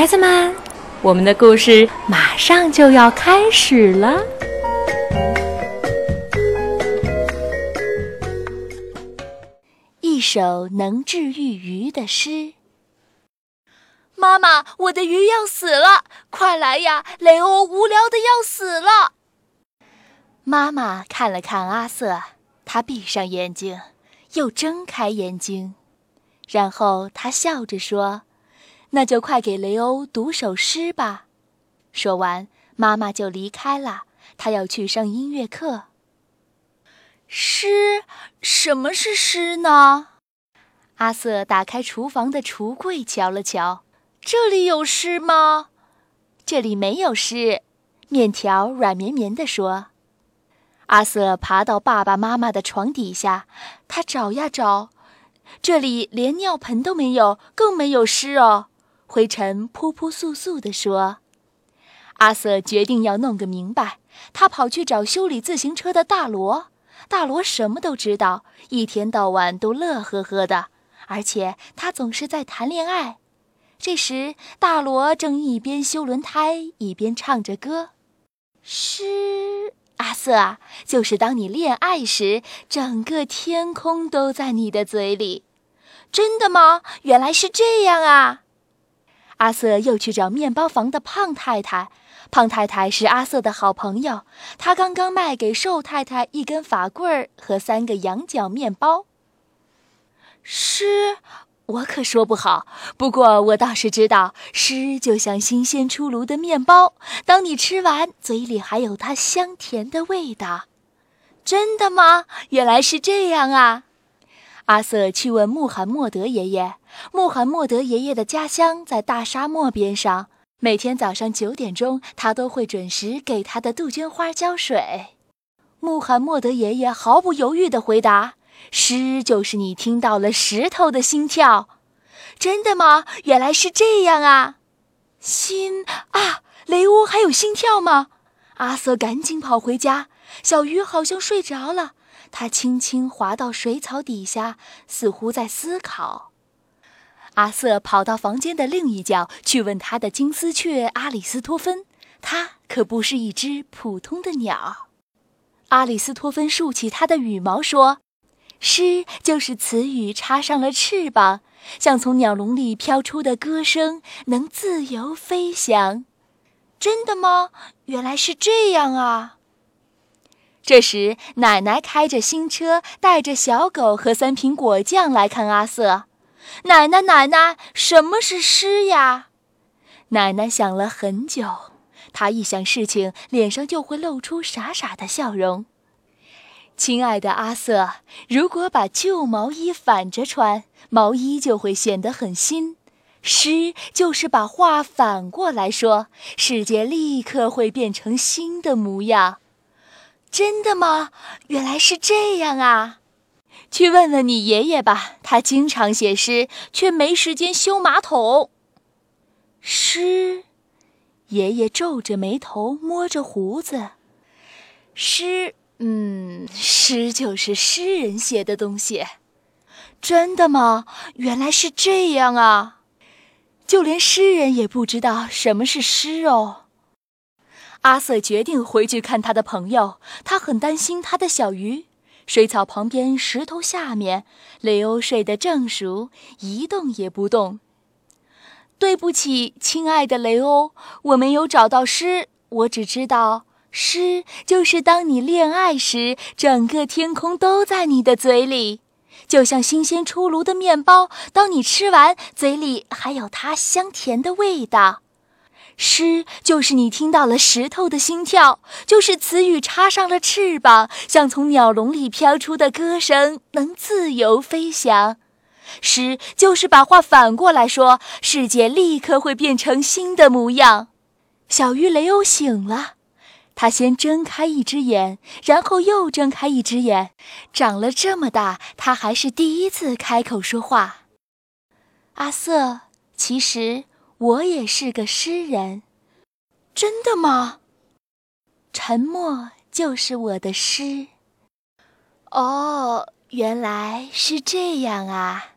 孩子们，我们的故事马上就要开始了。一首能治愈鱼的诗。妈妈，我的鱼要死了，快来呀！雷欧无聊的要死了。妈妈看了看阿瑟，他闭上眼睛，又睁开眼睛，然后他笑着说。那就快给雷欧读首诗吧。说完，妈妈就离开了。她要去上音乐课。诗？什么是诗呢？阿瑟打开厨房的橱柜，瞧了瞧，这里有诗吗？这里没有诗。面条软绵绵地说。阿瑟爬到爸爸妈妈的床底下，他找呀找，这里连尿盆都没有，更没有诗哦。灰尘扑扑簌簌地说：“阿瑟决定要弄个明白。他跑去找修理自行车的大罗。大罗什么都知道，一天到晚都乐呵呵的，而且他总是在谈恋爱。这时，大罗正一边修轮胎一边唱着歌：‘诗，阿瑟啊，就是当你恋爱时，整个天空都在你的嘴里。’真的吗？原来是这样啊！”阿瑟又去找面包房的胖太太。胖太太是阿瑟的好朋友，她刚刚卖给瘦太太一根法棍儿和三个羊角面包。诗，我可说不好。不过我倒是知道，诗就像新鲜出炉的面包，当你吃完，嘴里还有它香甜的味道。真的吗？原来是这样啊！阿瑟去问穆罕默德爷爷。穆罕默德爷爷的家乡在大沙漠边上。每天早上九点钟，他都会准时给他的杜鹃花浇水。穆罕默德爷爷毫不犹豫地回答：“诗就是你听到了石头的心跳。”真的吗？原来是这样啊！心啊，雷欧还有心跳吗？阿瑟赶紧跑回家。小鱼好像睡着了，它轻轻滑到水草底下，似乎在思考。阿瑟跑到房间的另一角去问他的金丝雀阿里斯托芬，它可不是一只普通的鸟。阿里斯托芬竖起它的羽毛说：“诗就是词语插上了翅膀，像从鸟笼里飘出的歌声，能自由飞翔。”真的吗？原来是这样啊！这时，奶奶开着新车，带着小狗和三瓶果酱来看阿瑟。奶奶，奶奶，什么是诗呀？奶奶想了很久，她一想事情，脸上就会露出傻傻的笑容。亲爱的阿瑟，如果把旧毛衣反着穿，毛衣就会显得很新。诗就是把话反过来说，世界立刻会变成新的模样。真的吗？原来是这样啊！去问问你爷爷吧，他经常写诗，却没时间修马桶。诗，爷爷皱着眉头，摸着胡子。诗，嗯，诗就是诗人写的东西。真的吗？原来是这样啊！就连诗人也不知道什么是诗哦。阿瑟决定回去看他的朋友，他很担心他的小鱼。水草旁边，石头下面，雷欧睡得正熟，一动也不动。对不起，亲爱的雷欧，我没有找到诗。我只知道，诗就是当你恋爱时，整个天空都在你的嘴里，就像新鲜出炉的面包，当你吃完，嘴里还有它香甜的味道。诗就是你听到了石头的心跳，就是词语插上了翅膀，像从鸟笼里飘出的歌声，能自由飞翔。诗就是把话反过来说，世界立刻会变成新的模样。小鱼雷欧醒了，他先睁开一只眼，然后又睁开一只眼。长了这么大，他还是第一次开口说话。阿瑟，其实。我也是个诗人，真的吗？沉默就是我的诗。哦，原来是这样啊。